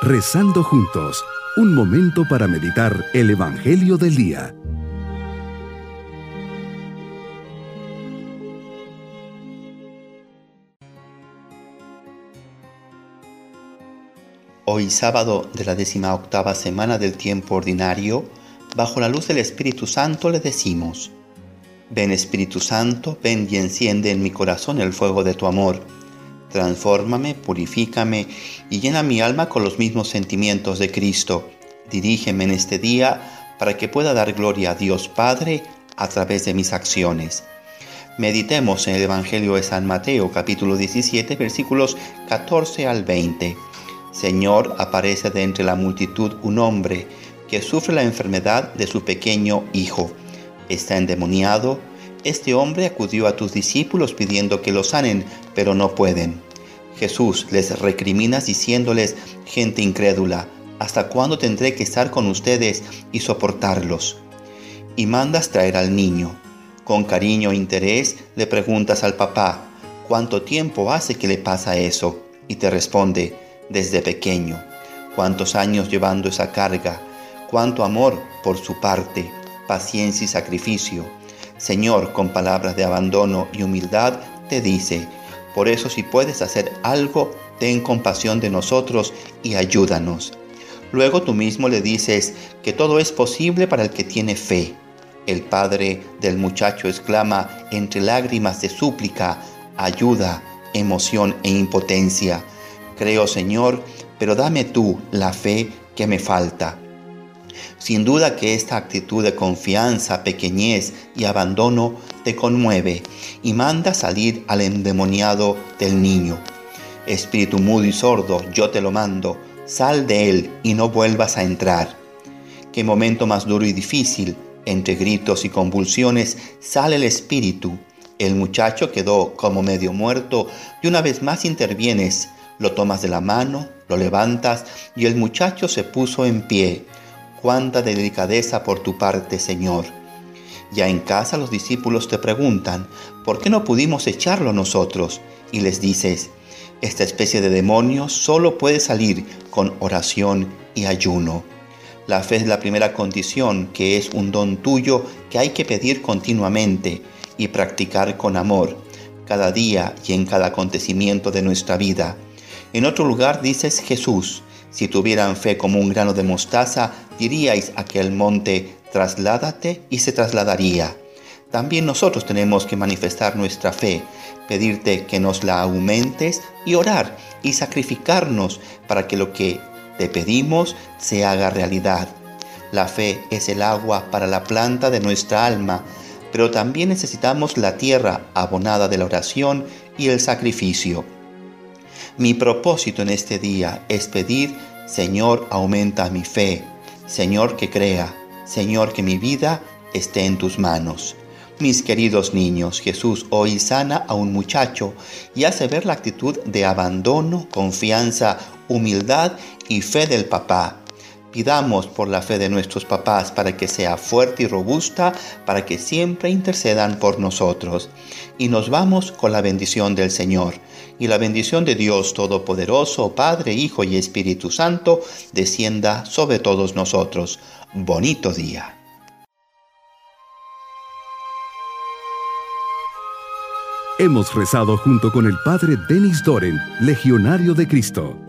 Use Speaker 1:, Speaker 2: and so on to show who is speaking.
Speaker 1: Rezando juntos, un momento para meditar el Evangelio del Día.
Speaker 2: Hoy sábado de la décima octava semana del tiempo ordinario, bajo la luz del Espíritu Santo le decimos, Ven Espíritu Santo, ven y enciende en mi corazón el fuego de tu amor. Transfórmame, purifícame y llena mi alma con los mismos sentimientos de Cristo. Dirígeme en este día para que pueda dar gloria a Dios Padre a través de mis acciones. Meditemos en el Evangelio de San Mateo capítulo 17 versículos 14 al 20. Señor, aparece de entre la multitud un hombre que sufre la enfermedad de su pequeño hijo está endemoniado, este hombre acudió a tus discípulos pidiendo que lo sanen, pero no pueden. Jesús les recrimina diciéndoles, gente incrédula, ¿hasta cuándo tendré que estar con ustedes y soportarlos? Y mandas traer al niño. Con cariño e interés le preguntas al papá, ¿cuánto tiempo hace que le pasa eso? Y te responde, desde pequeño. ¿Cuántos años llevando esa carga? ¿Cuánto amor por su parte? paciencia y sacrificio. Señor, con palabras de abandono y humildad, te dice, por eso si puedes hacer algo, ten compasión de nosotros y ayúdanos. Luego tú mismo le dices que todo es posible para el que tiene fe. El padre del muchacho exclama entre lágrimas de súplica, ayuda, emoción e impotencia. Creo, Señor, pero dame tú la fe que me falta. Sin duda que esta actitud de confianza, pequeñez y abandono te conmueve y manda salir al endemoniado del niño. Espíritu mudo y sordo, yo te lo mando, sal de él y no vuelvas a entrar. Qué momento más duro y difícil, entre gritos y convulsiones, sale el espíritu. El muchacho quedó como medio muerto y una vez más intervienes, lo tomas de la mano, lo levantas y el muchacho se puso en pie cuánta delicadeza por tu parte, Señor. Ya en casa los discípulos te preguntan, ¿por qué no pudimos echarlo nosotros? Y les dices, esta especie de demonio solo puede salir con oración y ayuno. La fe es la primera condición, que es un don tuyo que hay que pedir continuamente y practicar con amor, cada día y en cada acontecimiento de nuestra vida. En otro lugar dices Jesús, si tuvieran fe como un grano de mostaza, diríais a aquel monte, trasládate y se trasladaría. También nosotros tenemos que manifestar nuestra fe, pedirte que nos la aumentes y orar y sacrificarnos para que lo que te pedimos se haga realidad. La fe es el agua para la planta de nuestra alma, pero también necesitamos la tierra abonada de la oración y el sacrificio. Mi propósito en este día es pedir, Señor, aumenta mi fe, Señor, que crea, Señor, que mi vida esté en tus manos. Mis queridos niños, Jesús hoy sana a un muchacho y hace ver la actitud de abandono, confianza, humildad y fe del papá. Pidamos por la fe de nuestros papás para que sea fuerte y robusta, para que siempre intercedan por nosotros. Y nos vamos con la bendición del Señor. Y la bendición de Dios Todopoderoso, Padre, Hijo y Espíritu Santo, descienda sobre todos nosotros. Bonito día.
Speaker 1: Hemos rezado junto con el Padre Denis Doren, Legionario de Cristo.